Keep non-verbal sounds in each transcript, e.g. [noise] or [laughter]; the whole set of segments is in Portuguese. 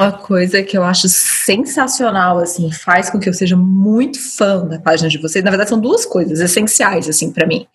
Uma coisa que eu acho sensacional, assim, faz com que eu seja muito fã da página de vocês. Na verdade, são duas coisas essenciais, assim, para mim.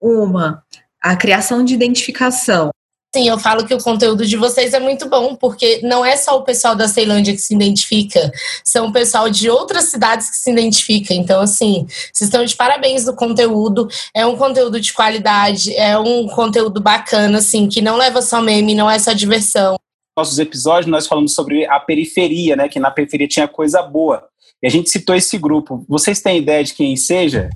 Uma, a criação de identificação. Sim, eu falo que o conteúdo de vocês é muito bom, porque não é só o pessoal da Ceilândia que se identifica, são o pessoal de outras cidades que se identifica. Então, assim, vocês estão de parabéns do conteúdo. É um conteúdo de qualidade, é um conteúdo bacana, assim, que não leva só meme, não é só diversão. Nossos episódios, nós falamos sobre a periferia, né? Que na periferia tinha coisa boa. E a gente citou esse grupo. Vocês têm ideia de quem seja?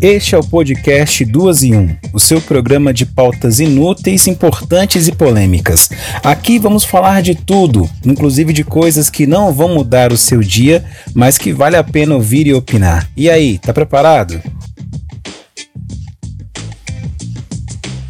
Este é o podcast Duas em Um, o seu programa de pautas inúteis, importantes e polêmicas. Aqui vamos falar de tudo, inclusive de coisas que não vão mudar o seu dia, mas que vale a pena ouvir e opinar. E aí, tá preparado?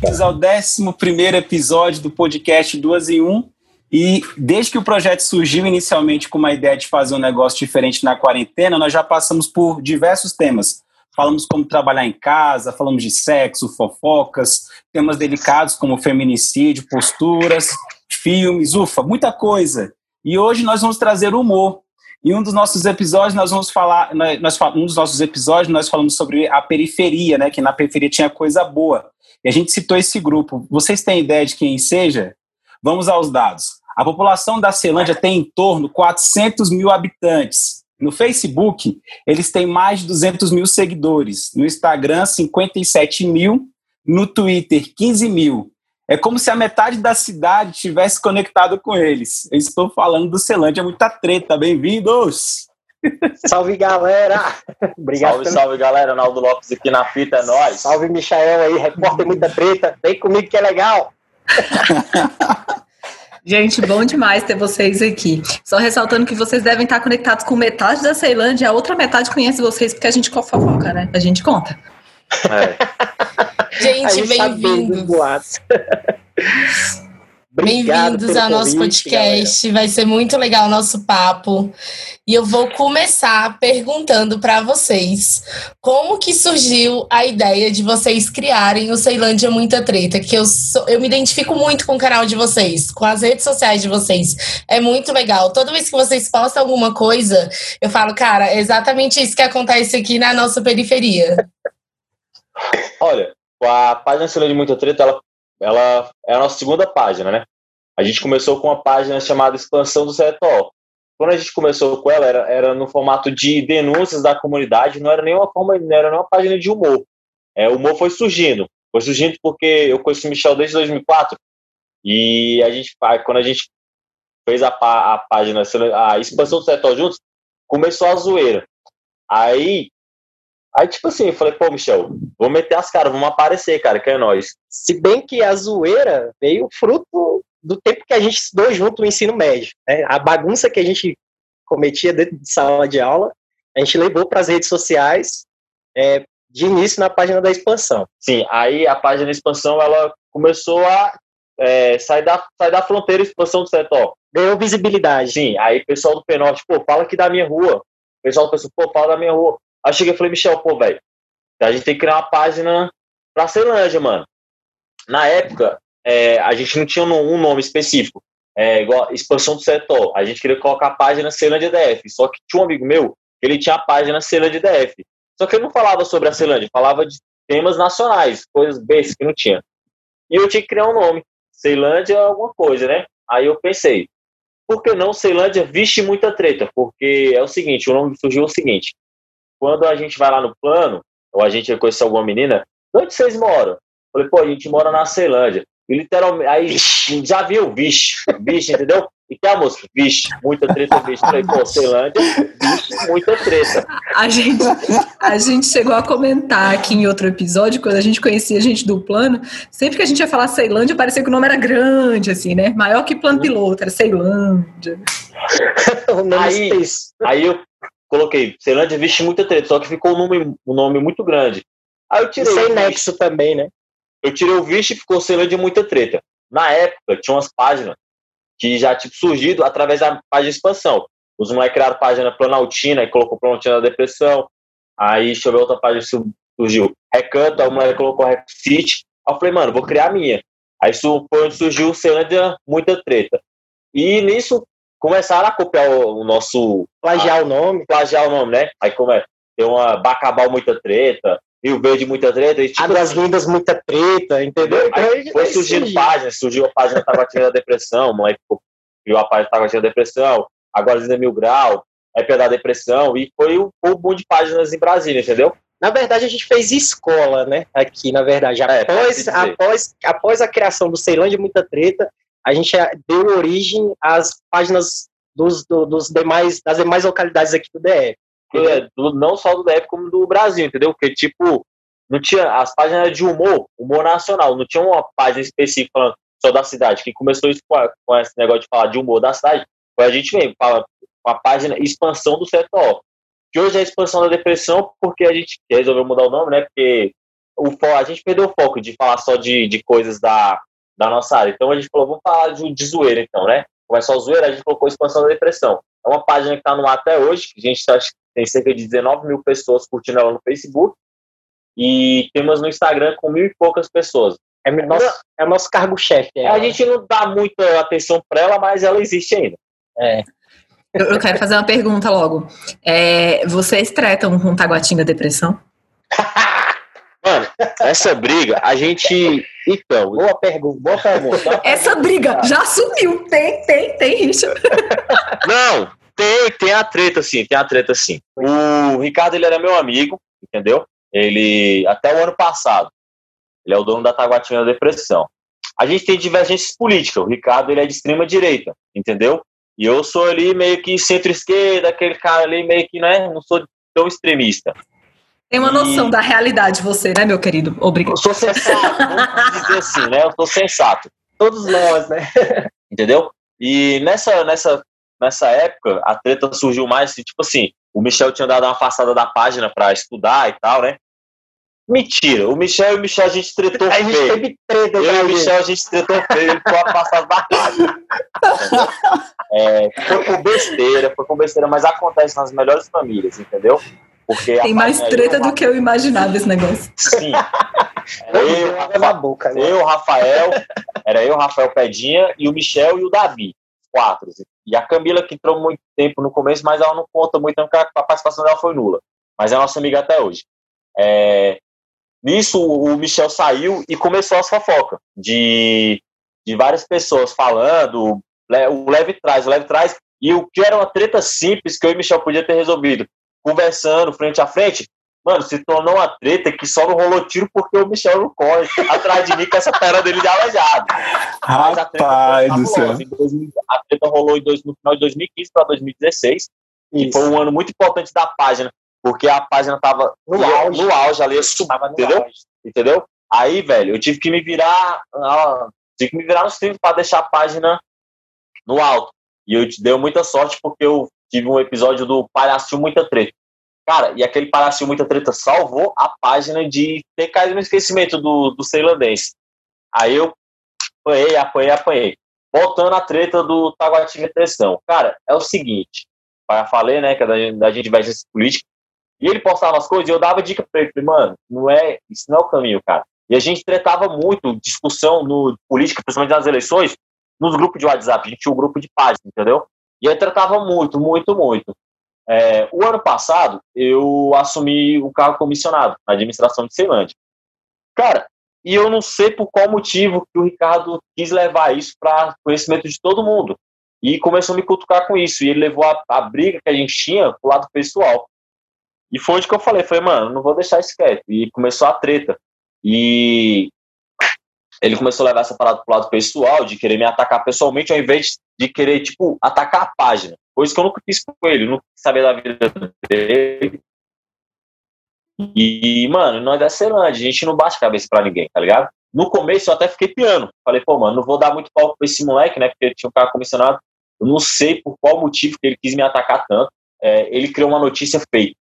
Bem-vindos ao 11 episódio do podcast Duas em Um. E desde que o projeto surgiu inicialmente com uma ideia de fazer um negócio diferente na quarentena, nós já passamos por diversos temas falamos como trabalhar em casa, falamos de sexo, fofocas, temas delicados como feminicídio, posturas, filmes, ufa, muita coisa. E hoje nós vamos trazer humor. Em um dos nossos episódios nós vamos falar, nós, um dos nossos episódios nós falamos sobre a periferia, né, que na periferia tinha coisa boa. E a gente citou esse grupo. Vocês têm ideia de quem seja? Vamos aos dados. A população da Celândia tem em torno de 400 mil habitantes. No Facebook, eles têm mais de 200 mil seguidores. No Instagram, 57 mil. No Twitter, 15 mil. É como se a metade da cidade tivesse conectado com eles. Eu estou falando do Celândia, é muita treta. Bem-vindos! Salve, galera! Obrigado. Salve, salve, galera. Naldo Lopes aqui na fita, é nóis. Salve, Michael aí, repórter Muita Treta. Vem comigo que é legal. [laughs] Gente, bom demais ter vocês aqui. Só ressaltando que vocês devem estar conectados com metade da Ceilândia, a outra metade conhece vocês porque a gente fofoca, né? A gente conta. É. [laughs] gente, bem-vindos. Bem-vindos ao nosso podcast. Galera. Vai ser muito legal o nosso papo. E eu vou começar perguntando para vocês como que surgiu a ideia de vocês criarem o Ceilândia Muita Treta, que eu, sou, eu me identifico muito com o canal de vocês, com as redes sociais de vocês. É muito legal. Toda vez que vocês postam alguma coisa, eu falo, cara, é exatamente isso que acontece aqui na nossa periferia. Olha, a página Ceilândia Muita Treta, ela ela é a nossa segunda página, né? A gente começou com uma página chamada Expansão do Setor. Quando a gente começou com ela, era, era no formato de denúncias da comunidade, não era nenhuma forma, não era nenhuma página de humor. É, o humor foi surgindo. Foi surgindo porque eu conheci o Michel desde 2004 e a gente, quando a gente fez a, a página, a expansão do setor juntos, começou a zoeira. Aí Aí, tipo assim, eu falei, pô, Michel, vou meter as caras, vamos aparecer, cara, que é nós. Se bem que a zoeira veio fruto do tempo que a gente estudou junto no ensino médio. Né? A bagunça que a gente cometia dentro de sala de aula, a gente levou para as redes sociais é, de início na página da expansão. Sim, aí a página da expansão ela começou a é, sair, da, sair da fronteira expansão do setor. Ganhou visibilidade. Sim, aí o pessoal do Penorte, pô, fala aqui da minha rua. O pessoal pensou, pô, fala da minha rua. Aí eu cheguei e falei, Michel, pô, velho, a gente tem que criar uma página pra Ceilândia, mano. Na época, é, a gente não tinha um nome específico. É, igual expansão do setor. A gente queria colocar a página Ceilândia DF. Só que tinha um amigo meu, ele tinha a página Ceilândia DF. Só que ele não falava sobre a Ceilândia, falava de temas nacionais, coisas bestas que não tinha. E eu tinha que criar um nome. Ceilândia alguma coisa, né? Aí eu pensei, por que não Ceilândia viste muita treta? Porque é o seguinte, o nome surgiu o seguinte, quando a gente vai lá no plano, ou a gente conhece alguma menina, onde vocês moram? Falei, pô, a gente mora na Ceilândia. E literalmente, aí já viu, vixe, vixe, entendeu? E que a música, vixe, muita treta, vixe. Falei, pô, Ceilândia, vixe, muita treta. A gente, a gente chegou a comentar aqui em outro episódio, quando a gente conhecia a gente do plano, sempre que a gente ia falar Ceilândia, parecia que o nome era grande, assim, né? Maior que plano piloto, era Ceilândia. [laughs] aí, aí eu coloquei, Ceilândia viste muita treta, só que ficou um nome, um nome muito grande. Aí eu tirei. Sem nexo também, né? Eu tirei o vixe e ficou Ceilândia muita treta. Na época, tinha umas páginas que já tipo surgido através da página de expansão. Os moleques criaram página Planaltina e colocou Planaltina na depressão. Aí, deixa eu ver outra página que surgiu. Recanto, aí o moleque colocou Rec City. Aí eu falei, mano, vou criar a minha. Aí foi onde surgiu Ceilândia Muita Treta. E nisso começaram a copiar o, o nosso. Plagiar a, o nome. Plagiar o nome, né? Aí como é? Tem uma Bacabal muita treta, Rio Verde muita treta. E, tipo, Águas assim, Lindas muita treta, entendeu? Então, aí, foi surgindo surgiu. páginas, surgiu a página Taguatinga da Depressão, moleque criou a página Taguatinga da Depressão, agora Linda Mil Grau, é da Depressão, e foi o, o boom de páginas em Brasília, entendeu? Na verdade, a gente fez escola, né? Aqui, na verdade. É, após, é, após, após a criação do Ceilândia Muita Treta, a gente deu origem às páginas dos, do, dos demais, das demais localidades aqui do DF. É, do, não só do DF, como do Brasil, entendeu? Porque, tipo, não tinha as páginas de humor, humor nacional, não tinha uma página específica falando só da cidade. Quem começou isso com, com esse negócio de falar de humor da cidade foi a gente mesmo, fala com a página Expansão do Setor que hoje é a expansão da depressão, porque a gente resolveu mudar o nome, né? Porque o, a gente perdeu o foco de falar só de, de coisas da, da nossa área. Então a gente falou, vamos falar de, de zoeira, então, né? Como é só zoeira, a gente colocou expansão da depressão. É uma página que está no ar até hoje, que a gente tá, tem cerca de 19 mil pessoas curtindo ela no Facebook. E temos no Instagram com mil e poucas pessoas. É, nosso, é o nosso cargo-chefe. É, a gente não dá muita atenção para ela, mas ela existe ainda. É. Eu, eu quero fazer uma pergunta logo. É, vocês tratam com Taguatinga depressão? [laughs] Mano, essa briga, a gente. Então. Boa pergunta, boa pergunta. Essa briga já sumiu. Tem, tem, tem, Richard. [laughs] Não, tem, tem a treta, sim, tem a treta, sim. O Ricardo, ele era meu amigo, entendeu? Ele, até o ano passado, ele é o dono da Taguatinga Depressão. A gente tem divergências políticas. O Ricardo, ele é de extrema direita, entendeu? E eu sou ali meio que centro-esquerda, aquele cara ali meio que, né, não sou tão extremista. Tem uma e... noção da realidade você, né, meu querido? Obrigado. Eu sou sensato, vamos dizer assim, né? Eu sou sensato. Todos nós, né? [laughs] Entendeu? E nessa, nessa, nessa época, a treta surgiu mais, tipo assim, o Michel tinha dado uma afastada da página para estudar e tal, né? Mentira, o Michel e o Michel a gente tretou feio. A gente teve treta, Eu e o Michel a gente tretou feio, ele ficou afastado da página. [laughs] É, foi por besteira, foi por besteira, mas acontece nas melhores famílias, entendeu? Porque Tem mais treta do que eu imaginava esse negócio. Sim. Era eu, Rafa, boca, eu, Rafael, era eu, Rafael Pedinha, e o Michel e o Davi, quatro. E a Camila, que entrou muito tempo no começo, mas ela não conta muito, porque a participação dela foi nula. Mas é nossa amiga até hoje. É, nisso, o Michel saiu e começou as fofocas de, de várias pessoas falando, o leve traz, o leve traz, e o que era uma treta simples que eu e o Michel podia ter resolvido, conversando frente a frente, mano, se tornou uma treta que só não rolou tiro porque o Michel não corre atrás de mim com essa perna dele de aleijado. Rapaz do céu. A treta rolou em dois, no final de 2015 para 2016, e foi um ano muito importante da página, porque a página tava no ia, auge, no auge ali, entendeu? Auge. Entendeu? Aí, velho, eu tive que me virar, tive que me virar nos 30 para deixar a página no alto. E eu te deu muita sorte porque eu tive um episódio do Palhacinho Muita Treta. Cara, e aquele Palhacinho Muita Treta salvou a página de ter caído no esquecimento do, do Ceilandense. Aí eu apanhei, apanhei, apanhei. Voltando à treta do Taguatinga Pressão. Cara, é o seguinte. Já falei, né, que é da, gente vai política. E ele postava as coisas e eu dava dica pra ele. Mano, não é, isso não é o caminho, cara. E a gente tretava muito, discussão no política, principalmente nas eleições, nos grupos de WhatsApp, a gente tinha um grupo de página, entendeu? E aí tratava muito, muito, muito. É, o ano passado, eu assumi o cargo comissionado na administração de Ceilândia. Cara, e eu não sei por qual motivo que o Ricardo quis levar isso para conhecimento de todo mundo. E começou a me cutucar com isso. E ele levou a, a briga que a gente tinha pro lado pessoal. E foi onde que eu falei, foi, mano, não vou deixar isso quieto. E começou a treta. E ele começou a levar essa parada pro lado pessoal, de querer me atacar pessoalmente, ao invés de querer, tipo, atacar a página. Coisa que eu nunca fiz com ele, nunca saber da vida dele. E, mano, nós é Ceilândia, a gente não bate cabeça pra ninguém, tá ligado? No começo eu até fiquei piano. Falei, pô, mano, não vou dar muito palco pra esse moleque, né? Porque tinha um cara comissionado. Eu não sei por qual motivo que ele quis me atacar tanto. É, ele criou uma notícia fake,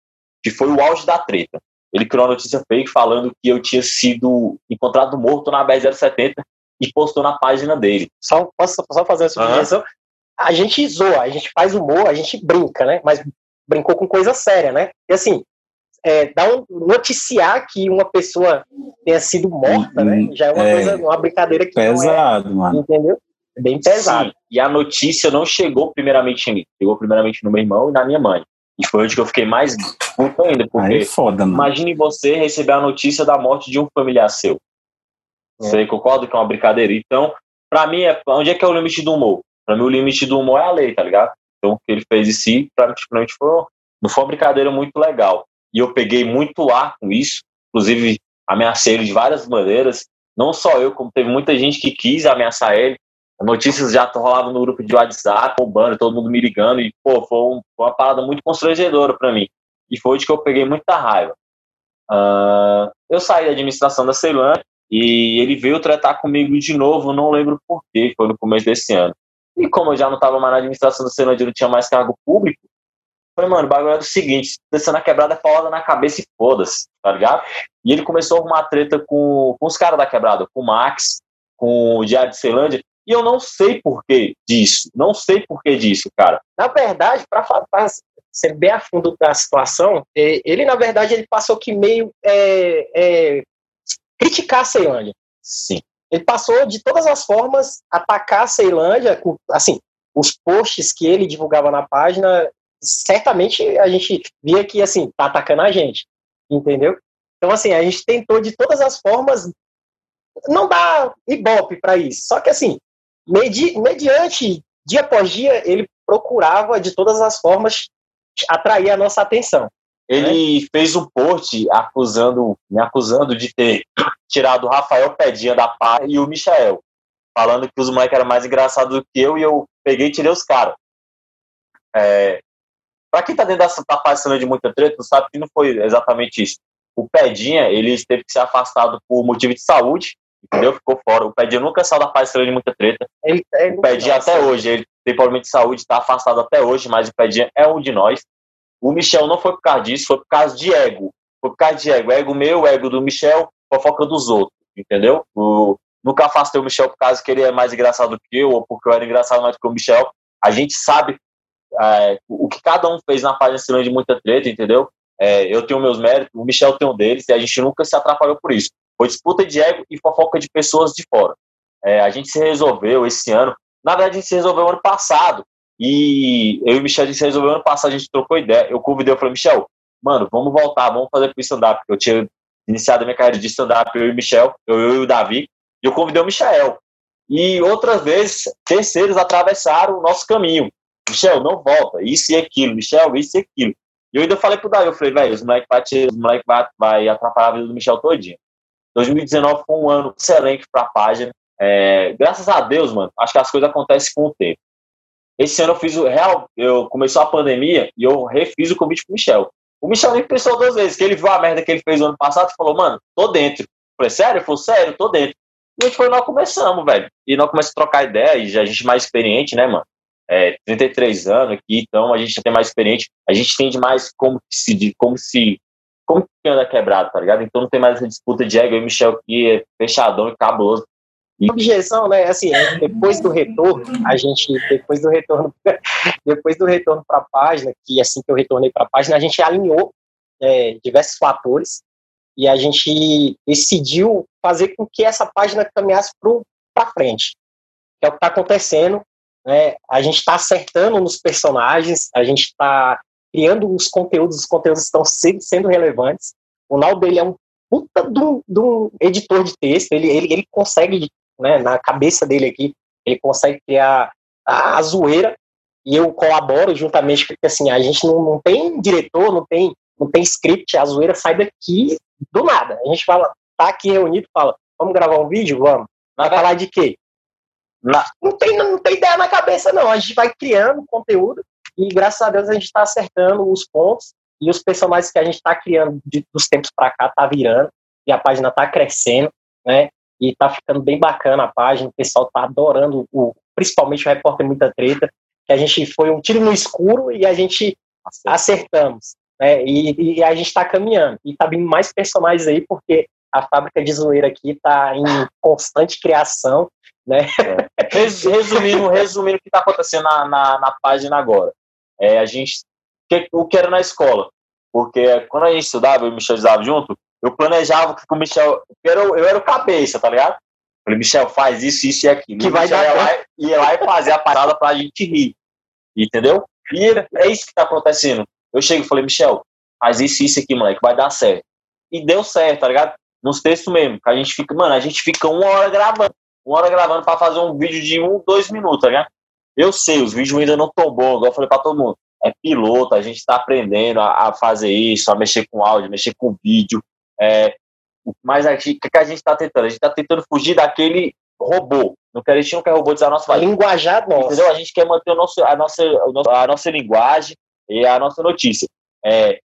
que foi o auge da treta ele criou uma notícia fake falando que eu tinha sido encontrado morto na BR-070 e postou na página dele. Só, posso só fazer essa submissão? Uhum. A gente zoa, a gente faz humor, a gente brinca, né? Mas brincou com coisa séria, né? E assim, é, dar um, noticiar que uma pessoa tenha sido morta, né? Já é uma é, coisa, uma brincadeira que pesado, é, mano. Entendeu? É bem pesado. Sim, e a notícia não chegou primeiramente em mim, chegou primeiramente no meu irmão e na minha mãe. E foi onde que eu fiquei mais puto ainda, porque Aí, foda, imagine você receber a notícia da morte de um familiar seu. É. Você concorda que é uma brincadeira? Então, pra mim, é, onde é que é o limite do humor? Pra mim, o limite do humor é a lei, tá ligado? Então, o que ele fez em si, pra mim, foi, não foi uma brincadeira muito legal. E eu peguei muito ar com isso, inclusive ameacei ele de várias maneiras. Não só eu, como teve muita gente que quis ameaçar ele. Notícias já rolavam no grupo de WhatsApp, roubando, todo mundo me ligando, e, pô, foi, um, foi uma parada muito constrangedora para mim. E foi de que eu peguei muita raiva. Uh, eu saí da administração da Ceilândia e ele veio tratar comigo de novo, não lembro porquê, foi no começo desse ano. E como eu já não estava mais na administração da Ceilândia, não tinha mais cargo público, falei, mano, o bagulho é o seguinte, descendo a quebrada é paulada na cabeça e foda-se, tá ligado? E ele começou a arrumar treta com, com os caras da quebrada, com o Max, com o Diário de Ceilândia, e eu não sei porquê disso, não sei porquê disso, cara. Na verdade, para ser bem a fundo da situação, é, ele, na verdade, ele passou que meio é, é, criticar a Ceilândia. Sim. Ele passou de todas as formas atacar a Ceilândia, assim, os posts que ele divulgava na página, certamente a gente via que, assim, tá atacando a gente, entendeu? Então, assim, a gente tentou de todas as formas não dar ibope para isso. Só que, assim, medi mediante, dia após dia, ele procurava de todas as formas atrair a nossa atenção. Ele né? fez um post acusando, me acusando de ter [coughs] tirado o Rafael Pedinha da pá e o Michael, falando que os moleques eram mais engraçados do que eu e eu peguei e tirei os caras. É, para quem tá dentro dessa tá passando de muita treta, sabe que não foi exatamente isso. O Pedinha, ele teve que ser afastado por motivo de saúde, entendeu? Ficou fora. O Pedinha nunca saiu da palestra de muita treta. Ele, ele o Pedinha até hoje, ele tem problema de saúde, está afastado até hoje, mas o Pedinha é um de nós. O Michel não foi por causa disso, foi por causa de ego. Foi por causa de ego. Ego meu, ego do Michel, fofoca dos outros, entendeu? O, nunca afastei o Michel por causa que ele é mais engraçado do que eu, ou porque eu era engraçado mais que o Michel. A gente sabe é, o que cada um fez na página de muita treta, entendeu? É, eu tenho meus méritos, o Michel tem um deles, e a gente nunca se atrapalhou por isso. Foi disputa de ego e fofoca de pessoas de fora. É, a gente se resolveu esse ano. Na verdade, a gente se resolveu ano passado. E eu e o Michel, a gente resolveu ano passado, a gente trocou ideia. Eu convidei, eu falei, Michel, mano, vamos voltar, vamos fazer pro stand-up. Eu tinha iniciado a minha carreira de stand-up, eu e o Michel, eu, eu e o Davi, e eu convidei o Michel. E outras vezes, terceiros atravessaram o nosso caminho. Michel, não volta, isso e aquilo, Michel, isso e aquilo. E eu ainda falei pro Davi, eu falei, velho, os moleques vai, moleque vai, vai atrapalhar a vida do Michel todinho. 2019 foi um ano excelente pra página. É, graças a Deus, mano, acho que as coisas acontecem com o tempo. Esse ano eu fiz o real, eu começou a pandemia e eu refiz o convite pro Michel. O Michel nem pensou duas vezes, que ele viu a merda que ele fez no ano passado e falou, mano, tô dentro. Eu falei, sério? Ele falou, sério, tô dentro. E a gente foi, nós começamos, velho. E nós começamos a trocar ideia, e a gente mais experiente, né, mano? É, 33 anos aqui, então a gente já tem mais experiente, a gente entende mais como se, como se, como que anda quebrado, tá ligado? Então não tem mais essa disputa de ego, e Michel aqui é fechadão e cabuloso. Objeção, né? Assim, depois do retorno, a gente, depois do retorno, [laughs] depois do retorno para a página, que assim que eu retornei para a página, a gente alinhou é, diversos fatores e a gente decidiu fazer com que essa página caminhasse para frente, que é o que está acontecendo. Né? A gente está acertando nos personagens, a gente está criando os conteúdos, os conteúdos estão sendo relevantes. O Naldo ele é um puta de um editor de texto, ele, ele, ele consegue né, na cabeça dele aqui, ele consegue criar a, a zoeira e eu colaboro juntamente porque assim a gente não, não tem diretor, não tem não tem script, a zoeira sai daqui do nada. A gente fala, tá aqui reunido, fala, vamos gravar um vídeo, vamos. Vai falar de quê? Não tem, não tem ideia na cabeça não. A gente vai criando conteúdo e graças a Deus a gente está acertando os pontos e os personagens que a gente está criando de, dos tempos para cá tá virando e a página tá crescendo, né? E tá ficando bem bacana a página, o pessoal tá adorando, o, principalmente o Repórter Muita Treta, que a gente foi um tiro no escuro e a gente acertamos, né? E, e a gente está caminhando. E tá vindo mais personagens aí, porque a fábrica de zoeira aqui está em constante criação, né? É. Resumindo, resumindo o que está acontecendo na, na, na, página agora. É, a gente, que, o que era na escola, porque quando a gente estudava, eu e o Michel estudava junto, eu planejava que o Michel. Eu era, eu era o cabeça, tá ligado? Falei, Michel, faz isso, isso e aquilo. Que vai dar ia lá, ia lá e fazer a parada pra gente rir. Entendeu? E é isso que tá acontecendo. Eu chego e falei, Michel, faz isso, isso aqui, moleque, vai dar certo. E deu certo, tá ligado? Nos textos mesmo, que a gente fica, mano, a gente fica uma hora gravando. Uma hora gravando pra fazer um vídeo de um, dois minutos, tá ligado? Eu sei, os vídeos ainda não tão bons, igual eu falei pra todo mundo. É piloto, a gente tá aprendendo a, a fazer isso, a mexer com áudio, mexer com vídeo. É, mas o que, que a gente tá tentando? A gente tá tentando fugir daquele robô. Não quer, a gente não quer robotizar a nossa a linguajar nossa. Entendeu? A gente quer manter o nosso, a, nossa, a nossa linguagem e a nossa notícia. É,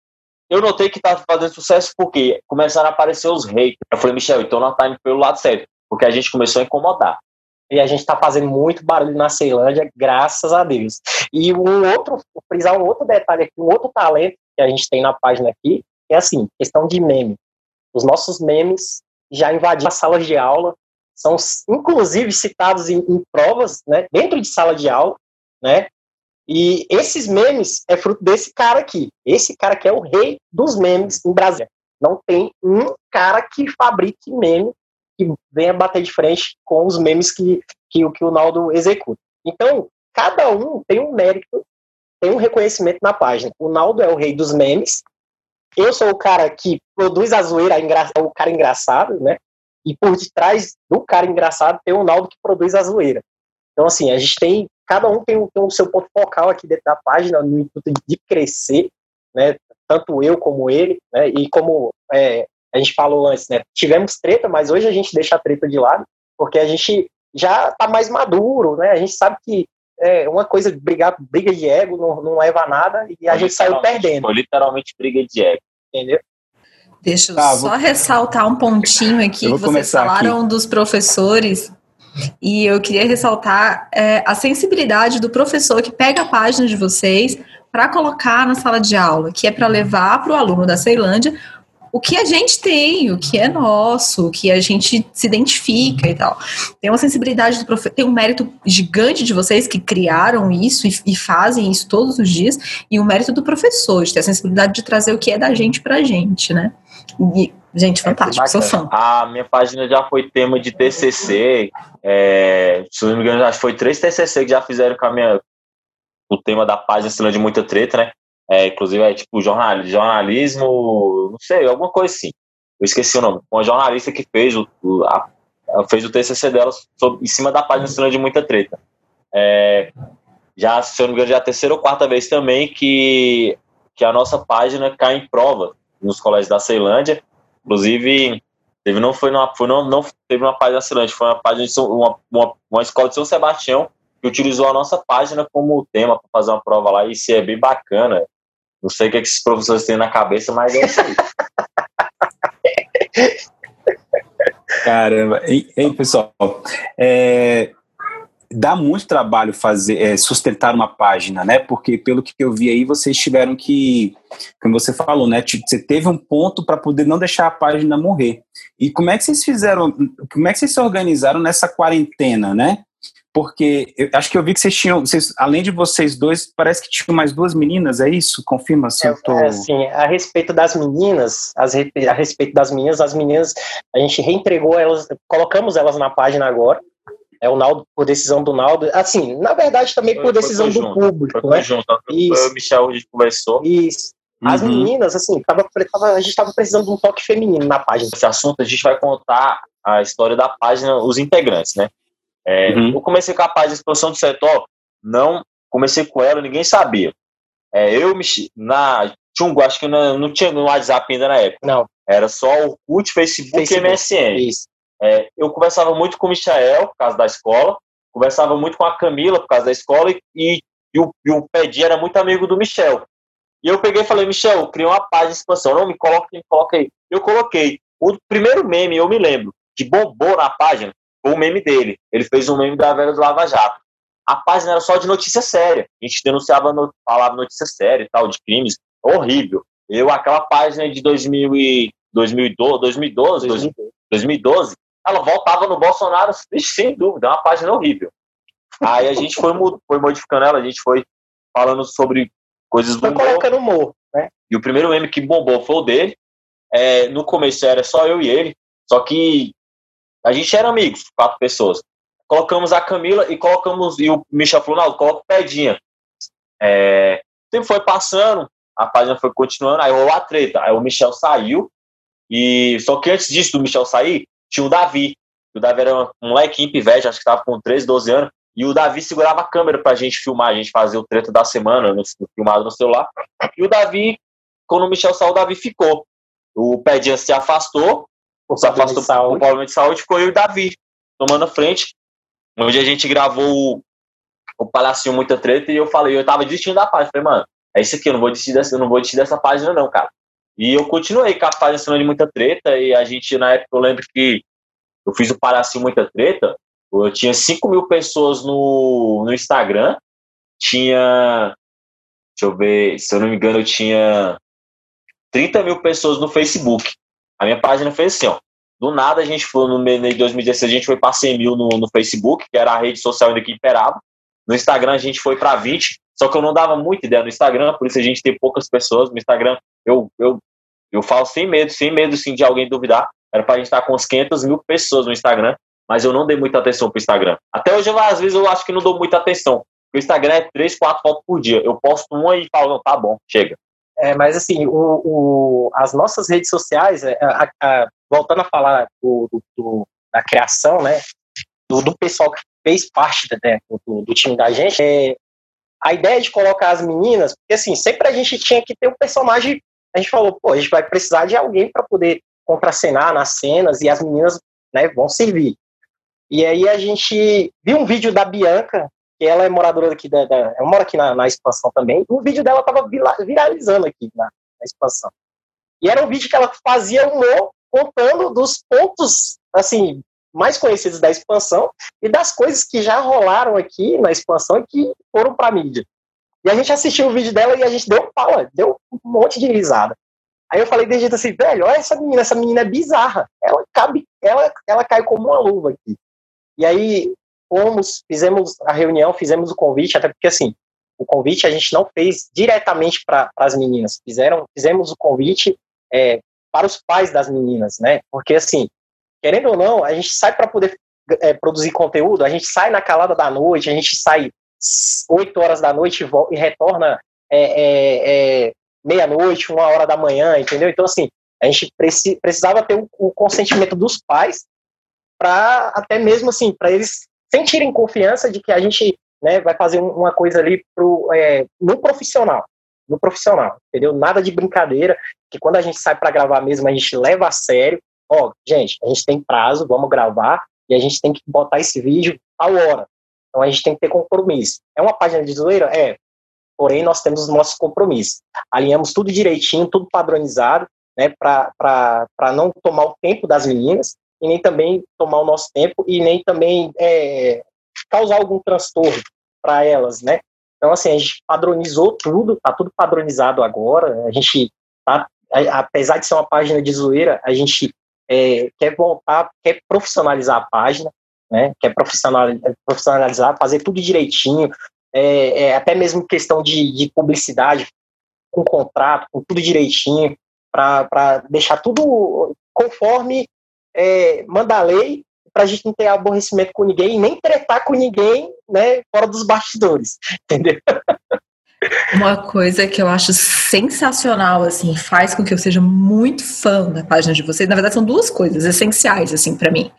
eu notei que tá fazendo sucesso porque começaram a aparecer os haters. Eu falei, Michel, então nós tá indo pelo lado certo. Porque a gente começou a incomodar. E a gente está fazendo muito barulho na Ceilândia, graças a Deus. E um outro, frisar um outro detalhe aqui, um outro talento que a gente tem na página aqui, é assim, questão de meme. Os nossos memes já invadiram as salas de aula, são inclusive citados em, em provas, né, dentro de sala de aula, né, e esses memes é fruto desse cara aqui. Esse cara que é o rei dos memes em Brasília. Não tem um cara que fabrique meme que venha bater de frente com os memes que, que, que o Naldo executa. Então, cada um tem um mérito, tem um reconhecimento na página. O Naldo é o rei dos memes, eu sou o cara que produz a zoeira, o cara engraçado, né? E por detrás do cara engraçado tem o Naldo que produz a zoeira. Então, assim, a gente tem, cada um tem, o seu ponto focal aqui dentro da página, no intuito de crescer, né? Tanto eu como ele, né? E como é, a gente falou antes, né? Tivemos treta, mas hoje a gente deixa a treta de lado, porque a gente já tá mais maduro, né? A gente sabe que é uma coisa, brigar, briga de ego não, não leva a nada e a gente saiu perdendo. Foi literalmente briga de ego. Entendeu? Deixa eu tá, só vou... ressaltar um pontinho aqui que vocês falaram aqui. dos professores. E eu queria ressaltar é, a sensibilidade do professor que pega a página de vocês para colocar na sala de aula, que é para levar para o aluno da Ceilândia o que a gente tem, o que é nosso, o que a gente se identifica e tal. Tem uma sensibilidade do professor, tem um mérito gigante de vocês que criaram isso e, e, fazem isso todos os dias, e o mérito do professor, de ter a sensibilidade de trazer o que é da gente pra gente, né? E, gente, é fantástico, é sou fã. A minha página já foi tema de TCC, é, se não me engano, acho que foi três TCC que já fizeram com a minha, o tema da página Cena de Muita Treta, né? É, inclusive é tipo jornal, jornalismo, não sei, alguma coisa assim. Eu esqueci o nome. Uma jornalista que fez o, a, fez o TCC dela sobre, em cima da página de Muita Treta. É, já, se eu não me engano, já é a terceira ou quarta vez também que, que a nossa página cai em prova nos colégios da Ceilândia. Inclusive, teve, não foi numa, foi não, não teve uma página da Ceilândia, foi uma página de uma, uma, uma escola de São Sebastião que utilizou a nossa página como tema para fazer uma prova lá, e isso é bem bacana. Não sei o que, é que esses professores têm na cabeça, mas é isso aí. [laughs] Caramba. Ei, pessoal, é, dá muito trabalho fazer é, sustentar uma página, né? Porque pelo que eu vi aí, vocês tiveram que, como você falou, né? Você teve um ponto para poder não deixar a página morrer. E como é que vocês fizeram? Como é que vocês se organizaram nessa quarentena, né? porque eu, acho que eu vi que vocês tinham, vocês, além de vocês dois, parece que tinham mais duas meninas, é isso? Confirma se é, eu tô... É, sim, a respeito das meninas, as, a respeito das meninas, as meninas, a gente reentregou elas, colocamos elas na página agora, é o Naldo, por decisão do Naldo, assim, na verdade também por decisão do público, foi né? Junto. Isso. O Michel, a gente conversou. Isso. As uhum. meninas, assim, tava, tava, a gente estava precisando de um toque feminino na página. Esse assunto a gente vai contar a história da página, os integrantes, né? É, uhum. Eu comecei com a página de expansão do setor, não comecei com ela, ninguém sabia. É, eu me na Tchungo, acho que não, não, tinha no WhatsApp ainda na época. Não. Era só o CUT, Facebook, Facebook e MSN. Isso. É, eu conversava muito com o Michael, por causa da escola, conversava muito com a Camila, por causa da escola, e, e, o, e o Pedi era muito amigo do Michel. E eu peguei e falei, Michel, criei uma página de expansão, não me coloque, me coloque aí. Eu coloquei. O primeiro meme, eu me lembro, que bombou na página, o meme dele. Ele fez um meme da velha do Lava Jato. A página era só de notícia séria. A gente denunciava, no, falava notícia séria e tal, de crimes. Horrível. Eu, aquela página de 2000 e 2012, 2012, 2012, ela voltava no Bolsonaro, sem dúvida, é uma página horrível. Aí a gente foi, foi modificando ela, a gente foi falando sobre coisas do humor. colocando humor, né? E o primeiro meme que bombou foi o dele. É, no começo era só eu e ele, só que A gente era amigos, quatro pessoas. Colocamos a Camila e colocamos, e o Michel falou, não, coloca o Pedinha. É, o tempo foi passando, a página foi continuando, aí rolou a treta. Aí o Michel saiu, e só que antes disso, do Michel sair, tinha o Davi. O Davi era um molequinho pivete, acho que estava com 13, 12 anos, e o Davi segurava a câmera pra gente filmar, a gente fazia o treta da semana, no, filmado no celular. E o Davi, quando o Michel saiu, o Davi ficou. O Pedinha se afastou, se afastou por problema de saúde, ficou eu e o Davi tomando frente. Onde a gente gravou o, o Palacinho Muita Treta e eu falei, eu tava desistindo da página. Falei, mano, é isso aqui, eu não vou desistir dessa, eu não vou desistir dessa página, não, cara. E eu continuei com a página de muita treta, e a gente, na época, eu lembro que eu fiz o Palacinho Muita Treta, eu tinha 5 mil pessoas no, no Instagram, tinha, deixa eu ver, se eu não me engano, eu tinha 30 mil pessoas no Facebook. A minha página foi assim, ó. Do nada a gente foi no mês de 2016, a gente foi para 100 mil no, no, Facebook, que era a rede social ainda que imperava. No Instagram a gente foi para 20, só que eu não dava muita ideia no Instagram, por isso a gente tem poucas pessoas. No Instagram eu, eu, eu falo sem medo, sem medo sim de alguém duvidar. Era para a gente estar com uns 500 mil pessoas no Instagram, mas eu não dei muita atenção pro Instagram. Até hoje, às vezes, eu acho que não dou muita atenção. O Instagram é 3, 4 fotos por dia. Eu posto uma e falo, não, tá bom, chega. É, mas assim, o, o, as nossas redes sociais, é, a, a, voltando a falar do, do, da criação, né, do, do, pessoal que fez parte né, do, do, time da gente, é, a ideia de colocar as meninas, porque assim, sempre a gente tinha que ter um personagem, a gente falou, pô, a gente vai precisar de alguém para poder contracenar nas cenas e as meninas né, vão servir. E aí a gente viu um vídeo da Bianca, que ela é moradora aqui da, da ela mora aqui na, na expansão também. O vídeo dela estava viralizando aqui na, na, expansão. E era um vídeo que ela fazia humor contando dos pontos assim mais conhecidos da expansão e das coisas que já rolaram aqui na expansão e que foram para mídia. E a gente assistiu o vídeo dela e a gente deu pala, deu um monte de risada. Aí eu falei de jeito assim, velho, olha essa menina, essa menina é bizarra. Ela cabe, ela, ela cai como uma luva aqui. E aí fomos, fizemos a reunião, fizemos o convite, até porque assim, o convite a gente não fez diretamente para as meninas, fizeram, fizemos o convite é, para os pais das meninas, né? Porque assim, querendo ou não, a gente sai para poder é, produzir conteúdo, a gente sai na calada da noite, a gente sai 8 horas da noite e, retorna é, é, é, meia-noite, uma hora da manhã, entendeu? Então, assim, a gente preci, precisava ter o consentimento dos pais para até mesmo assim, para eles sentirem confiança de que a gente né, vai fazer uma coisa ali pro, é, no profissional. No profissional, entendeu? Nada de brincadeira, que quando a gente sai para gravar mesmo, a gente leva a sério. Ó, gente, a gente tem prazo, vamos gravar, e a gente tem que botar esse vídeo tal hora. Então a gente tem que ter compromisso. É uma página de zoeira? É. Porém, nós temos os nossos compromissos. Alinhamos tudo direitinho, tudo padronizado, né, para não tomar o tempo das meninas e nem também tomar o nosso tempo e nem também é, causar algum transtorno para elas, né? Então, assim, a gente padronizou tudo, tá tudo padronizado agora, a gente tá, apesar de ser uma página de zoeira, a gente é, quer voltar, quer profissionalizar a página, né? Quer profissionalizar, fazer tudo direitinho, é, é, até mesmo questão de, de publicidade, com contrato, com tudo direitinho, para deixar tudo conforme é, manda a lei para a gente não ter aborrecimento com ninguém nem tretar com ninguém, né, fora dos bastidores, [laughs] entendeu? Uma coisa que eu acho sensacional, assim, faz com que eu seja muito fã da página de vocês. Na verdade, são duas coisas essenciais, assim, para mim.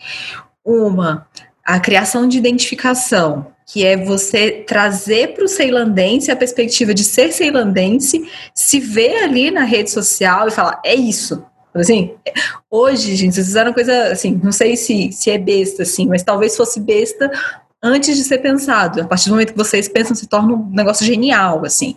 Uma, a criação de identificação, que é você trazer para o ceilandense a perspectiva de ser ceilandense, se ver ali na rede social e falar: é isso, Assim, hoje, gente, vocês fizeram coisa assim, não sei se, se é besta, assim, mas talvez fosse besta antes de ser pensado. A partir do momento que vocês pensam, se torna um negócio genial, assim.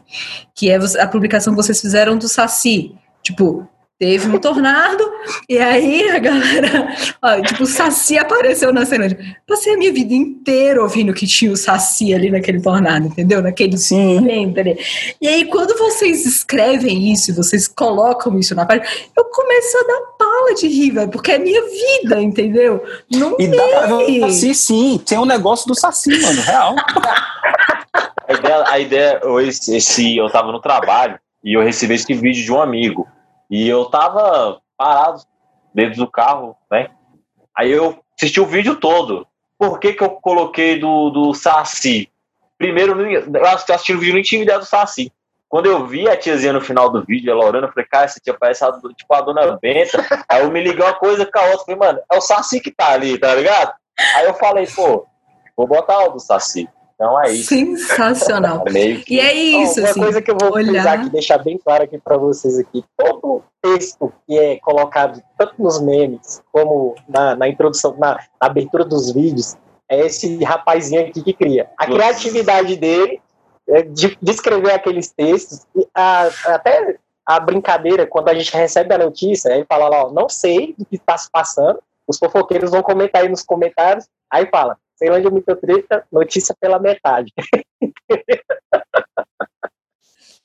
Que é a publicação que vocês fizeram do Saci. Tipo, teve um tornado, e aí a galera, ó, tipo, o Saci apareceu na cena. Passei a minha vida inteira ouvindo que tinha o Saci ali naquele tornado, entendeu? Naquele Sim. ali. E aí, quando vocês escrevem isso, vocês colocam isso na página, eu começo a dar pala de rir, velho, porque é minha vida, entendeu? Não e dá pra ver o Saci, sim, tem um negócio do Saci, mano, real. a ideia, a ideia esse, esse, eu tava no trabalho e eu recebi esse vídeo de um amigo. E eu tava parado dentro do carro, né? Aí eu assisti o vídeo todo. Por que, que eu coloquei do, do Saci? Primeiro, eu assisti o vídeo, não tinha ideia do Saci. Quando eu vi a tiazinha no final do vídeo, ela orando, eu falei, cara, essa tia parece a, tipo a dona Benta. Aí eu me liguei uma coisa com a outra, falei, mano, é o Saci que tá ali, tá ligado? Aí eu falei, pô, vou botar o do Saci. Então é isso. Sensacional. É que... E é isso. Uma assim, coisa que eu vou olhar... aqui, deixar bem claro aqui para vocês aqui. Todo texto que é colocado tanto nos memes como na, na introdução, na, na, abertura dos vídeos, é esse rapazinho aqui que cria. A criatividade dele é de, de escrever aqueles textos, a, até a brincadeira, quando a gente recebe a notícia, ele fala lá, ó, não sei do que está se passando, os fofoqueiros vão comentar aí nos comentários, aí fala, Ceilândia é muito treta, notícia pela metade. [laughs]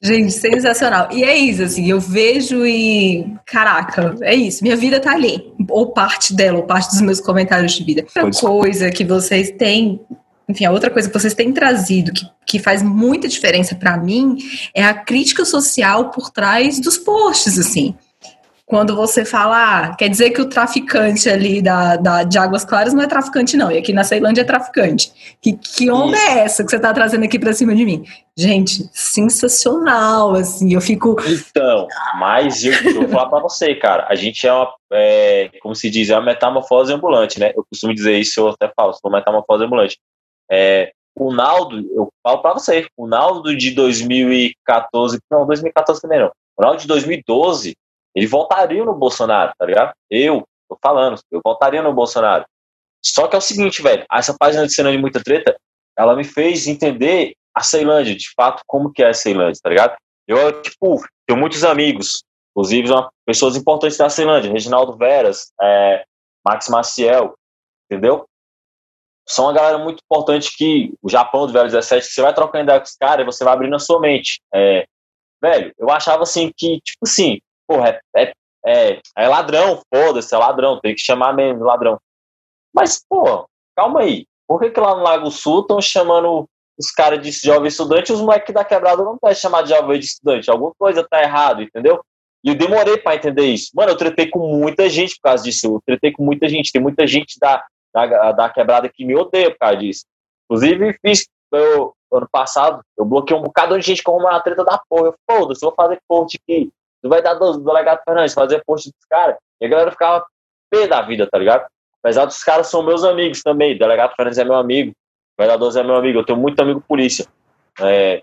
Gente, sensacional. E é isso, assim, eu vejo e. Caraca, é isso. Minha vida tá ali. Ou parte dela, ou parte dos meus comentários de vida. Outra coisa que vocês têm. Enfim, a outra coisa que vocês têm trazido que, que faz muita diferença para mim é a crítica social por trás dos posts, assim quando você fala, ah, quer dizer que o traficante ali da, da, de Águas Claras não é traficante, não, e aqui na Ceilândia é traficante. Que, que onda Isso. é essa que você está trazendo aqui para cima de mim? Gente, sensacional, assim, eu fico. Então, mas eu, eu vou falar para você, cara, a gente é uma, é, como se diz, é uma metamorfose ambulante, né? Eu costumo dizer isso, eu até falo, sou uma metamorfose ambulante. É, o Naldo, eu falo para você, o Naldo de 2014, não, 2014 também não, o Naldo de 2012 ele voltaria no Bolsonaro, tá ligado? Eu, tô falando, eu voltaria no Bolsonaro. Só que é o seguinte, velho, essa página de Ceilândia Muita Treta, ela me fez entender a Ceilândia, de fato, como que é a Ceilândia, tá ligado? Eu, tipo, tenho muitos amigos, inclusive uma, pessoas importantes da Ceilândia, Reginaldo Veras, é, Max Maciel, entendeu? São uma galera muito importante que o Japão do Velho 17, que você vai trocando ideia com os caras e você vai abrindo a sua mente. É, velho, eu achava assim que, tipo assim, porra, é, é, é, é ladrão, foda-se, é ladrão, tem que chamar mesmo ladrão. Mas, pô, calma aí. Por que, que lá no Lago Sul estão chamando os caras de jovem estudante e os moleques da quebrada não podem chamar de jovem estudante? Alguma coisa tá errado, entendeu? E eu demorei para entender isso. Mano, eu tretei com muita gente por causa disso. Eu tretei com muita gente. Tem muita gente da, da, da quebrada que me odeia por causa disso. Inclusive, fiz. Eu, ano passado, eu bloqueei um bocado de gente com uma treta da porra. Eu, foda-se, vou fazer post aqui Tu vai dar do, do delegado Fernandes, fazer post dos caras. E a galera ficava pé da vida, tá ligado? Apesar dos caras são meus amigos também. O delegado Fernandes é meu amigo. O vereador é meu amigo. Eu tenho muito amigo polícia. É...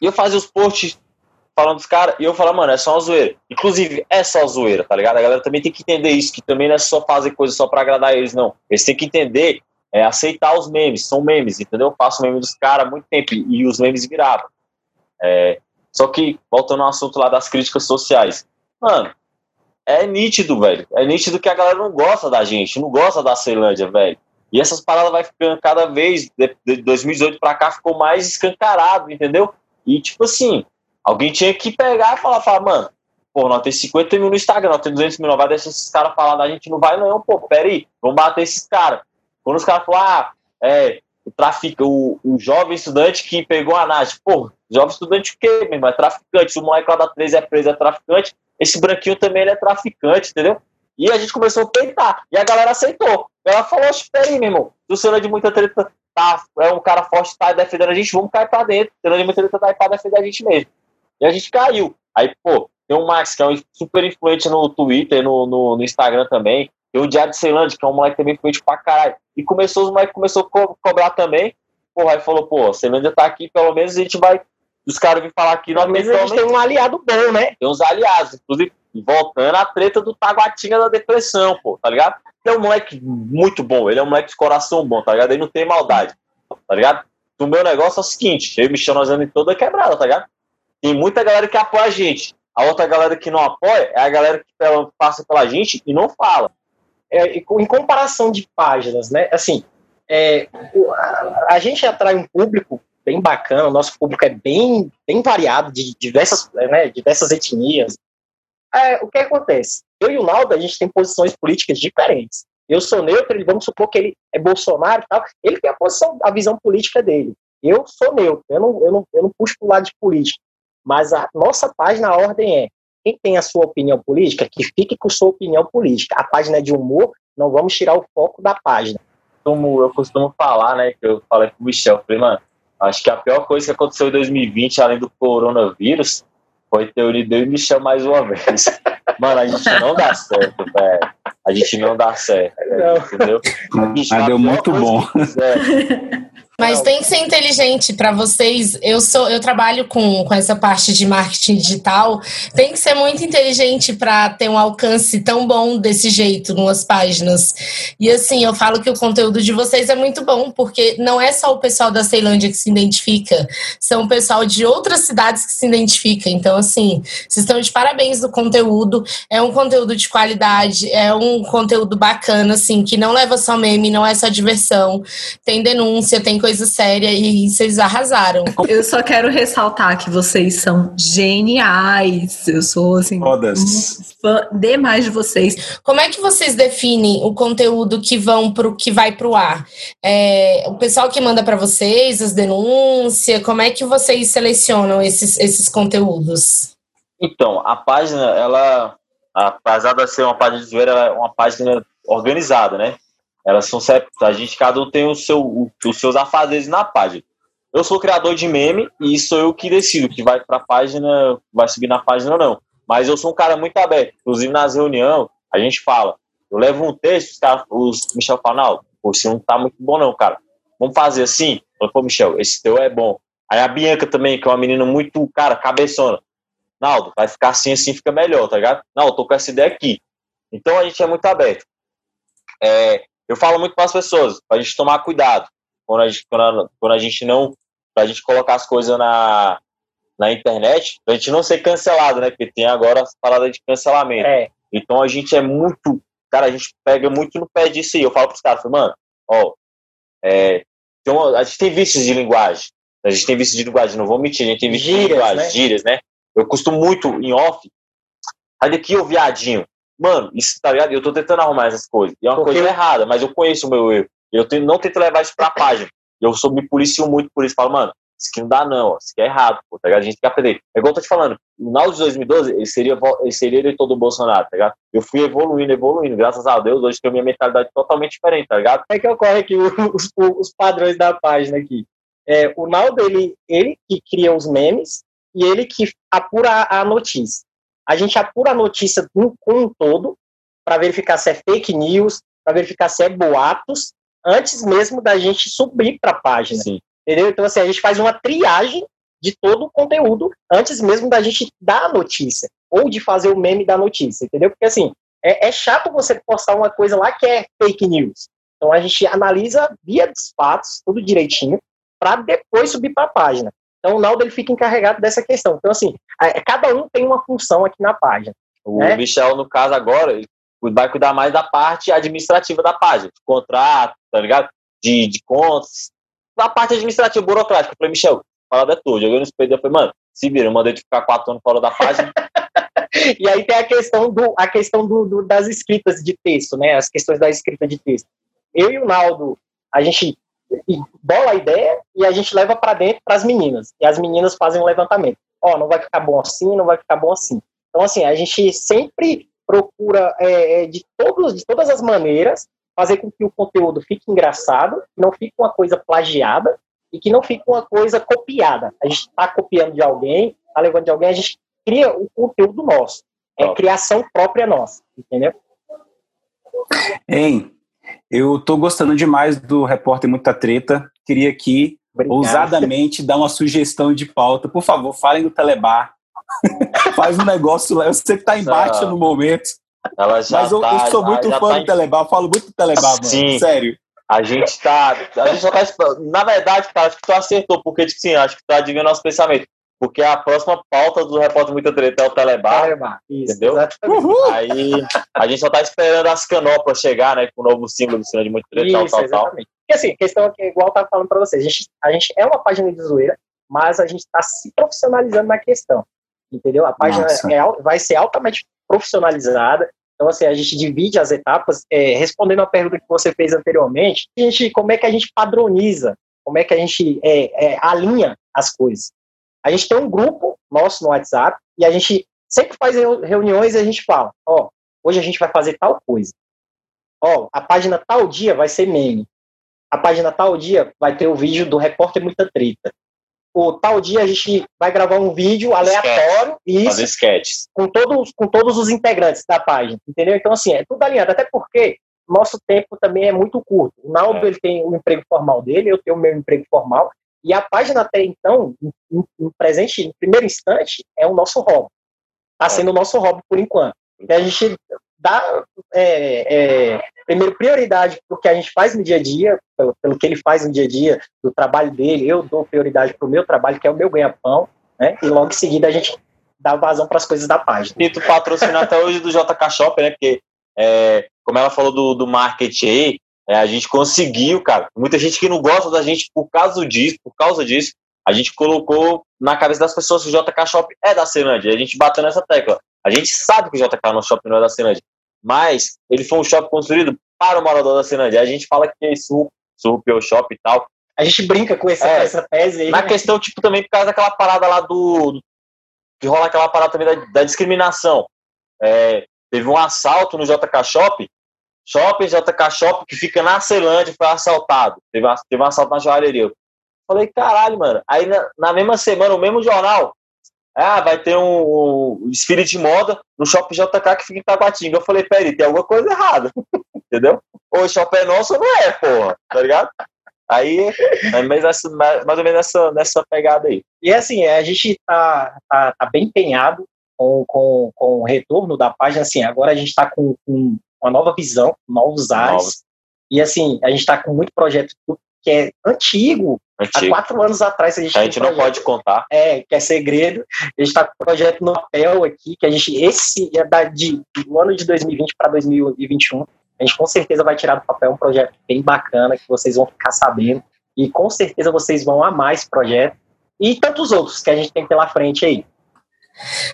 E eu fazia os posts falando dos caras, e eu falava, mano, é só uma zoeira. Inclusive, é só zoeira, tá ligado? A galera também tem que entender isso, que também não é só fazer coisa só pra agradar eles, não. Eles têm que entender, é, aceitar os memes, são memes, entendeu? Eu faço meme dos caras há muito tempo, e os memes viravam. É, só que, voltando ao assunto lá das críticas sociais, mano, é nítido, velho. É nítido que a galera não gosta da gente, não gosta da Ceilândia, velho. E essas paradas vai ficando cada vez, de 2018 pra cá, ficou mais escancarado, entendeu? E, tipo assim, alguém tinha que pegar e falar, falar mano, pô, nós temos 50 mil no Instagram, nós temos 200 mil, não vai deixar esses caras falar da gente, não vai não, pô, peraí, vamos bater esses caras. Quando os caras falam, ah, é, o trafica, o, o jovem estudante que pegou a NAD, pô, Jovem estudante o quê, meu irmão? É traficante. O moleque lá da 3 é preso, é traficante. Esse branquinho também ele é traficante, entendeu? E a gente começou a peitar. E a galera aceitou. Ela falou, espera aí, meu irmão. Se o senhor de muita treta tá, é um cara forte, tá defendendo a gente, vamos cair pra dentro. O senhor de muita treta tá aí pra defender a gente mesmo. E a gente caiu. Aí, pô, tem o Max, que é um super influente no Twitter, no, no, no Instagram também. Tem o Diário de Ceilândia, que é um moleque também influente pra caralho. E começou, os moleques começou a co cobrar também. Porra, aí falou, pô, Ceilândia tá aqui, pelo menos a gente vai os caras vêm falar aqui, nós mesmo a gente tem um aliado bom, né? Tem uns aliados, inclusive voltando à treta do Taguatinga da depressão, pô, tá ligado? Ele é um moleque muito bom, ele é um moleque de coração bom, tá ligado? Ele não tem maldade, tá ligado? O meu negócio é o seguinte, eu e o Michel nós andamos toda quebrada, tá ligado? Tem muita galera que apoia a gente. A outra galera que não apoia é a galera que passa pela gente e não fala. É, em comparação de páginas, né? Assim, é, a, a gente atrai um público bem bacana, o nosso público é bem, bem variado, de diversas, né, diversas etnias. É, o que acontece? Eu e o Naldo, a gente tem posições políticas diferentes. Eu sou neutro, vamos supor que ele é Bolsonaro e tal, ele tem a posição, a visão política dele. Eu sou neutro, eu não, eu não, eu não puxo para o lado de política. Mas a nossa página, a ordem é, quem tem a sua opinião política, que fique com sua opinião política. A página é de humor, não vamos tirar o foco da página. Como eu costumo falar, né, que eu falei pro Michel, eu falei, mano, acho que a pior coisa que aconteceu em 2020, além do coronavírus, foi ter unido eu e Michel mais uma vez. [laughs] Mano, a gente não dá certo, velho. A gente não dá certo, véio, entendeu? Mas deu muito bom. [laughs] Mas tem que ser inteligente para vocês. Eu sou, eu trabalho com, com essa parte de marketing digital. Tem que ser muito inteligente para ter um alcance tão bom desse jeito nas páginas. E assim, eu falo que o conteúdo de vocês é muito bom, porque não é só o pessoal da Ceilândia que se identifica, são o pessoal de outras cidades que se identifica. Então, assim, vocês estão de parabéns do conteúdo. É um conteúdo de qualidade, é um conteúdo bacana, assim, que não leva só meme, não é só diversão. Tem denúncia, tem coisa coisa séria e vocês arrasaram. [laughs] Eu só quero ressaltar que vocês são geniais. Eu sou assim Todas. fã demais de vocês. Como é que vocês definem o conteúdo que vão pro que vai pro ar? É, o pessoal que manda para vocês as denúncias, como é que vocês selecionam esses, esses conteúdos? Então, a página, ela, apesar de ser uma página de zoeira, ela é uma página organizada, né? Elas são a gente cada um tem o seu, os seus afazeres na página. Eu sou criador de meme e sou eu que decido que vai para a página, vai subir na página ou não. Mas eu sou um cara muito aberto. Inclusive nas reuniões, a gente fala. Eu levo um texto, os, cara, os Michel falam, não, pô, não tá muito bom não, cara. Vamos fazer assim? Eu pô, Michel, esse teu é bom. Aí a Bianca também, que é uma menina muito, cara, cabeçona. Naldo, vai ficar assim, assim fica melhor, tá ligado? Não, eu tô com essa ideia aqui. Então a gente é muito aberto. É, eu falo muito para as pessoas, para a gente tomar cuidado quando a gente, quando a, quando a gente não, para a gente colocar as coisas na, na internet, para a gente não ser cancelado, né? Porque tem agora as paradas de cancelamento. É. Então a gente é muito, cara, a gente pega muito no pé disso aí. Eu falo para os caras, mano, ó, é, uma, a gente tem vícios de linguagem. A gente tem vícios de linguagem, não vou mentir, a gente tem vícios de linguagem, né? gírias, né? Eu costumo muito em off. Sai daqui, ô viadinho. Mano, isso, tá ligado? Eu tô tentando arrumar essas coisas. E é uma Porque... coisa errada, mas eu conheço o meu erro. Eu tenho, não tento levar isso pra página. Eu sou, me policio muito por isso. Falo, mano, isso aqui não dá não, ó. isso aqui é errado, pô, tá ligado? A gente tem que aprender. É igual eu tô te falando, no final de 2012, ele seria, ele seria eleitor do Bolsonaro, tá ligado? Eu fui evoluindo, evoluindo, graças a Deus, hoje tenho minha mentalidade totalmente diferente, tá ligado? É que ocorre aqui [laughs] os, os padrões da página aqui. É, o Naldo, ele, ele que cria os memes e ele que apura a notícia. A gente apura a notícia como um todo, para verificar se é fake news, para verificar se é boatos, antes mesmo da gente subir para a página. Sim. Entendeu? Então, assim, a gente faz uma triagem de todo o conteúdo antes mesmo da gente dar a notícia, ou de fazer o meme da notícia, entendeu? Porque, assim, é, é chato você postar uma coisa lá que é fake news. Então, a gente analisa via dos fatos, tudo direitinho, para depois subir para a página. Então, o Naldo ele fica encarregado dessa questão. Então, assim, cada um tem uma função aqui na página. O né? Michel, no caso agora, vai cuidar mais da parte administrativa da página, de contrato, tá ligado? De, de contas, da parte administrativa, burocrática. Eu falei, Michel, fala é tua. Joguei no espelho e falei, mano, se vira, eu mandei de ficar quatro anos fora da página. [laughs] e aí tem a questão, do, a questão do, do, das escritas de texto, né? As questões da escrita de texto. Eu e o Naldo, a gente bola a ideia e a gente leva para dentro para as meninas. E as meninas fazem um levantamento. Ó, oh, não vai ficar bom assim, não vai ficar bom assim. Então, assim, a gente sempre procura é, é, de, todos, de todas as maneiras fazer com que o conteúdo fique engraçado, que não fique uma coisa plagiada e que não fique uma coisa copiada. A gente está copiando de alguém, está levando de alguém, a gente cria o conteúdo nosso. É criação própria nossa, entendeu? Hein, eu estou gostando demais do Repórter Muita Treta. Queria aqui, Obrigado. ousadamente, dar uma sugestão de pauta. Por favor, falem do Telebar. [laughs] Faz um negócio lá. Eu sei que tá embaixo no momento. mas eu, tá, eu, sou muito fã tá do Telebar, falo muito do Telebar, mano. Sim. Sério. A gente tá. A gente só tá Na verdade, cara, acho que tu acertou, porque, tipo assim, acho que tu adivinha nosso pensamento. Porque a próxima pauta do Repórter Muita Treta é o Telebar. Telebar, isso, entendeu? Aí [laughs] a gente só tá esperando as canoplas chegar, né? Com o novo símbolo do Cinema de Muita Treta, isso, tal, tal, Porque assim, a questão aqui, igual eu tava falando pra vocês, a gente, a gente é uma página de zoeira, mas a gente tá se profissionalizando na questão entendeu? A página é, vai ser altamente profissionalizada. Então, assim, a gente divide as etapas. É, respondendo a pergunta que você fez anteriormente, a gente, como é que a gente padroniza? Como é que a gente é, é, alinha as coisas? A gente tem um grupo nosso no WhatsApp e a gente sempre faz reuniões e a gente fala, ó, oh, hoje a gente vai fazer tal coisa. ó, a página tal dia vai ser meme. A página tal dia vai ter o vídeo do repórter Muita Treta. O tal dia a gente vai gravar um vídeo aleatório e fazer sketches com todos com todos os integrantes da página, entendeu? Então assim, é tudo alinhado, até porque nosso tempo também é muito curto. O Naldo é. ele tem o um emprego formal dele, eu tenho o meu emprego formal, e a página até então, no presente, no primeiro instante, é o nosso hobby. Está é. sendo o nosso hobby por enquanto. E a gente dá, é, é, primeiro, prioridade para o que a gente faz no dia a dia, pelo, pelo, que ele faz no dia a dia, do trabalho dele, eu dou prioridade para o meu trabalho, que é o meu ganha-pão, né? E logo em seguida a gente dá vazão para as coisas da página. E tu patrocina até hoje do JK Shop, né? Porque, é, como ela falou do, do marketing aí, é, a gente conseguiu, cara. Muita gente que não gosta da gente por causa disso, por causa disso, a gente colocou na cabeça das pessoas que o JK Shop é da Ceilândia. A gente bateu nessa tecla. A gente sabe que o JK no Shop não é da Ceilândia, mas ele foi um shopping construído para o morador da Ceilândia. A gente fala que é surrupiou shop e tal. A gente brinca com essa, é, essa tese aí. Na né? questão, tipo, também por causa daquela parada lá do. do que rola aquela parada também da, da discriminação. É, teve um assalto no JK Shop Shopping JK Shop, que fica na Ceilândia, foi assaltado. Teve, teve um assalto na joalheria. Falei, caralho, mano. Aí na, na, mesma semana, o mesmo jornal, ah, vai ter um, um desfile de moda no Shopping JK que fica em Taguatinga. Eu falei, peraí, tem alguma coisa errada. [laughs] Entendeu? Ou o shopping é nosso ou não é, porra. Tá ligado? Aí, é mais, mais ou menos nessa, nessa pegada aí. E assim, a gente tá, tá, tá bem empenhado com, com, com o retorno da página. Assim, agora a gente está com, com uma nova visão, novos ares. E assim, a gente está com muito projeto que é antigo. antigo. Há quatro anos atrás a gente, a gente um não pode contar. É, que é segredo. A gente está com um projeto no papel aqui, que a gente, esse é da, de, do ano de 2020 para 2021. A gente com certeza vai tirar do papel um projeto bem bacana, que vocês vão ficar sabendo. E com certeza vocês vão amar esse projeto. E tantos outros que a gente tem pela frente aí.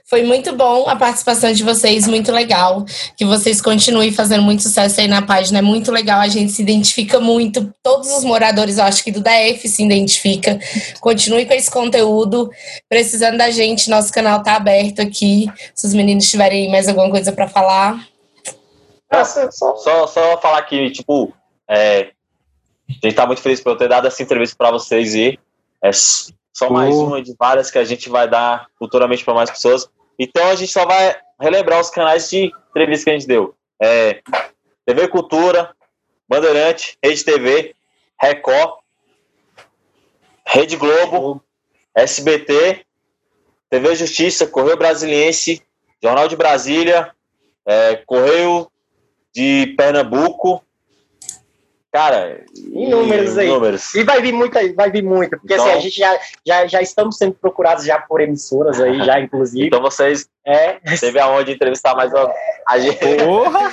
Foi muito bom a participação de vocês, muito legal. Que vocês continuem fazendo muito sucesso aí na página, é muito legal. A gente se identifica muito, todos os moradores, eu acho que do DF se identifica. Continue com esse conteúdo. Precisando da gente, nosso canal tá aberto aqui. Se os meninos tiverem mais alguma coisa para falar. só, só, só falar que, tipo, é, a gente tá muito feliz por eu ter dado essa entrevista para vocês e é só mais oh. uma de várias que a gente vai dar futuramente para mais pessoas. Então a gente só vai relembrar os canais de entrevista que a gente deu. É, TV Cultura, Bandeirante, Rede TV, Record, Rede Globo, SBT, TV Justiça, Correio Brasiliense, Jornal de Brasília, é, Correio de Pernambuco, Cara, inúmeros aí. Números. E vai vir muita, vai vir muita, porque então, assim, a gente já, já, já estamos sendo procurados já por emissoras aí, já, inclusive. Então vocês é. teve aonde entrevistar mais uma. A gente... Porra!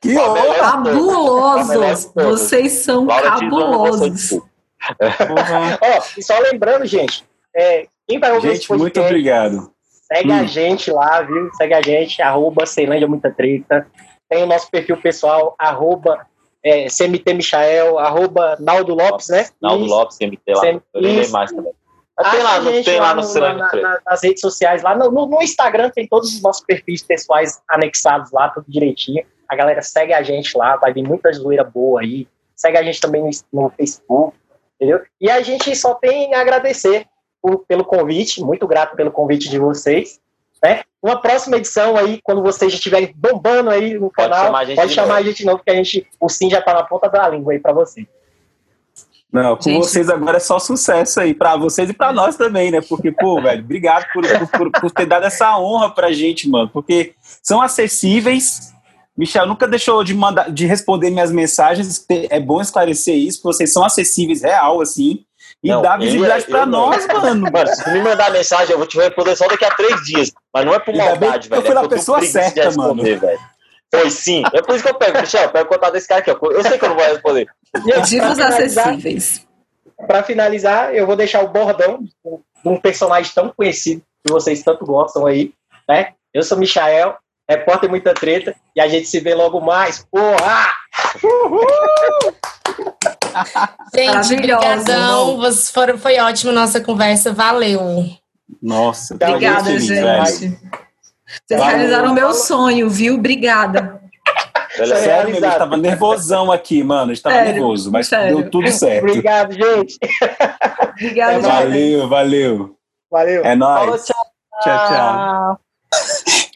Que honra! Cabulosos! Vocês são Laura cabulosos. [laughs] Ó, e só lembrando, gente, é, quem vai ouvir Gente, muito obrigado. Segue hum. a gente lá, viu? Segue a gente, arroba Ceilândia Muita Treta. Tem o nosso perfil pessoal, arroba é, CMT Michael, arroba Naldo Lopes, né? Naldo Isso. Lopes, CMT lá. Isso. Eu nem mais também. tem lá, no, tem lá, no, no na, na, nas redes sociais, lá no, no, Instagram tem todos os nossos perfis pessoais anexados lá, tudo direitinho. A galera segue a gente lá, vai vir muita zoeira boa aí. Segue a gente também no, no Facebook, entendeu? E a gente só tem a agradecer por, pelo convite, muito grato pelo convite de vocês. Né? Uma próxima edição aí, quando vocês estiverem bombando aí no pode canal, chamar pode chamar novo. a gente de novo, porque a gente, o Sim já tá na ponta da língua aí para você. Não, com gente. vocês agora é só sucesso aí, para vocês e para nós também, né? Porque, pô, velho, obrigado por, por, por, ter dado essa honra pra gente, mano. Porque são acessíveis. Michel nunca deixou de, mandar, de responder minhas mensagens. É bom esclarecer isso, porque vocês são acessíveis real, assim. E não, dá visibilidade ele, pra nós, mano. [laughs] Mano, se me mandar mensagem, eu vou te responder só daqui a três dias. Mas não é por maldade, velho. Eu fui é na pessoa certa, mano. Foi sim. É por isso que eu pego, Michel, eu pego o contato desse cara aqui. Eu sei que eu não vou responder. Dicas acessíveis. Para finalizar, eu vou deixar o bordão de um personagem tão conhecido que vocês tanto gostam aí, né? Eu sou Michael, repórter Muita Treta, e a gente se vê logo mais. Porra! Uhul! [laughs] [laughs] Gente, obrigadão. Foram, foi ótimo nossa conversa. Valeu. Nossa, obrigada, gente. Velho. Vocês realizaram o meu sonho, viu? Obrigada. Sério, mesmo, eu tava nervosão aqui, mano. A gente tava nervoso, mas sério. deu tudo certo. Obrigado, gente. Obrigado, Valeu, valeu. Valeu. É nóis. tchau. tchau. tchau.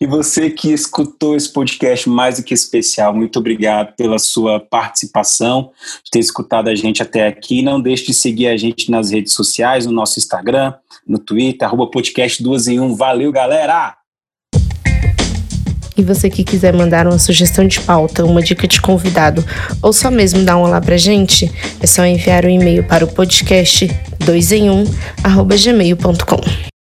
E você que escutou esse podcast mais do que especial, muito obrigado pela sua participação, de ter escutado a gente até aqui. Não deixe de seguir a gente nas redes sociais, no nosso Instagram, no Twitter, arroba podcast 2 em 1. Valeu, galera! E você que quiser mandar uma sugestão de pauta, uma dica de convidado, ou só mesmo dar um olá pra gente, é só enviar um e-mail para o podcast 2 em 1, arroba gmail.com.